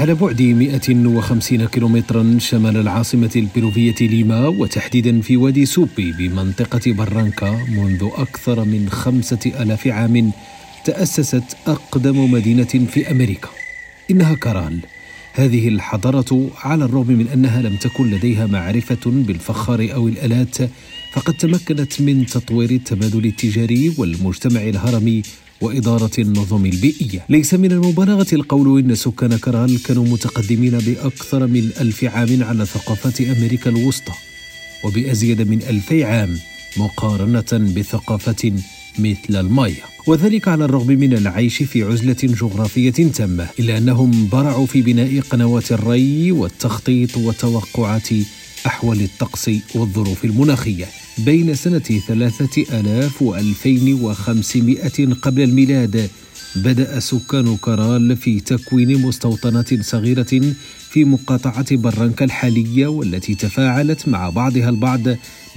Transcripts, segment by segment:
على بعد 150 كيلومترا شمال العاصمة البيروفية ليما وتحديدا في وادي سوبي بمنطقة برانكا منذ أكثر من خمسة آلاف عام تأسست أقدم مدينة في أمريكا. إنها كارال. هذه الحضارة على الرغم من أنها لم تكن لديها معرفة بالفخار أو الآلات فقد تمكنت من تطوير التبادل التجاري والمجتمع الهرمي وإدارة النظم البيئية. ليس من المبالغة القول إن سكان كرال كانوا متقدمين بأكثر من ألف عام على ثقافات أمريكا الوسطى وبأزيد من ألفي عام مقارنة بثقافة مثل المايا وذلك على الرغم من العيش في عزلة جغرافية تامة إلا أنهم برعوا في بناء قنوات الري والتخطيط وتوقعات أحوال الطقس والظروف المناخية. بين سنة ثلاثة ألاف وألفين وخمسمائة قبل الميلاد بدأ سكان كرال في تكوين مستوطنات صغيرة في مقاطعة برانكا الحالية والتي تفاعلت مع بعضها البعض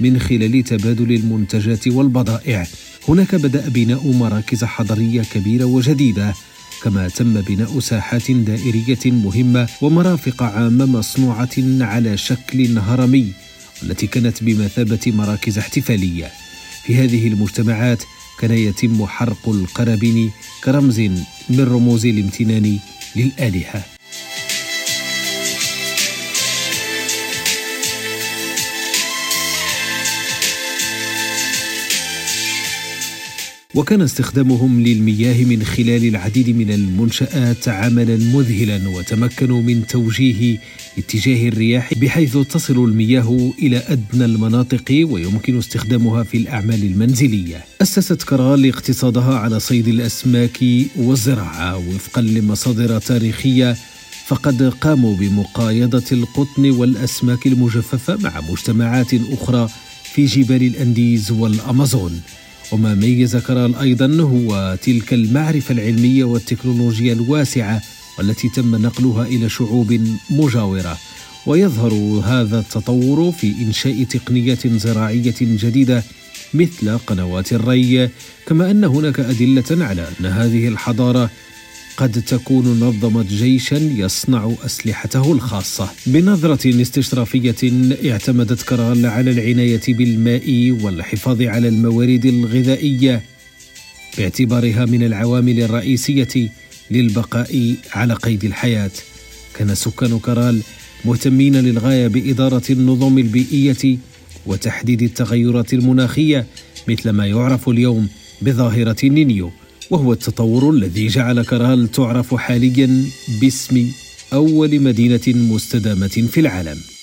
من خلال تبادل المنتجات والبضائع. هناك بدأ بناء مراكز حضرية كبيرة وجديدة كما تم بناء ساحات دائرية مهمة ومرافق عامة مصنوعة على شكل هرمي. والتي كانت بمثابة مراكز احتفالية. في هذه المجتمعات كان يتم حرق القرابين كرمز من رموز الامتنان للآلهة. وكان استخدامهم للمياه من خلال العديد من المنشآت عملا مذهلا وتمكنوا من توجيه اتجاه الرياح بحيث تصل المياه إلى أدنى المناطق ويمكن استخدامها في الأعمال المنزلية. أسست كرال اقتصادها على صيد الأسماك والزراعة وفقا لمصادر تاريخية فقد قاموا بمقايضة القطن والأسماك المجففة مع مجتمعات أخرى في جبال الأنديز والأمازون. وما ميز كرال أيضا هو تلك المعرفة العلمية والتكنولوجيا الواسعة والتي تم نقلها إلى شعوب مجاورة. ويظهر هذا التطور في إنشاء تقنيات زراعية جديدة مثل قنوات الري كما أن هناك أدلة على أن هذه الحضارة قد تكون نظمت جيشا يصنع أسلحته الخاصة. بنظرة استشرافية اعتمدت كرال على العناية بالماء والحفاظ على الموارد الغذائية باعتبارها من العوامل الرئيسية للبقاء على قيد الحياة. كان سكان كرال مهتمين للغاية بإدارة النظم البيئية وتحديد التغيرات المناخية مثل ما يعرف اليوم بظاهرة نينيو. وهو التطور الذي جعل كرال تعرف حاليا باسم أول مدينة مستدامة في العالم.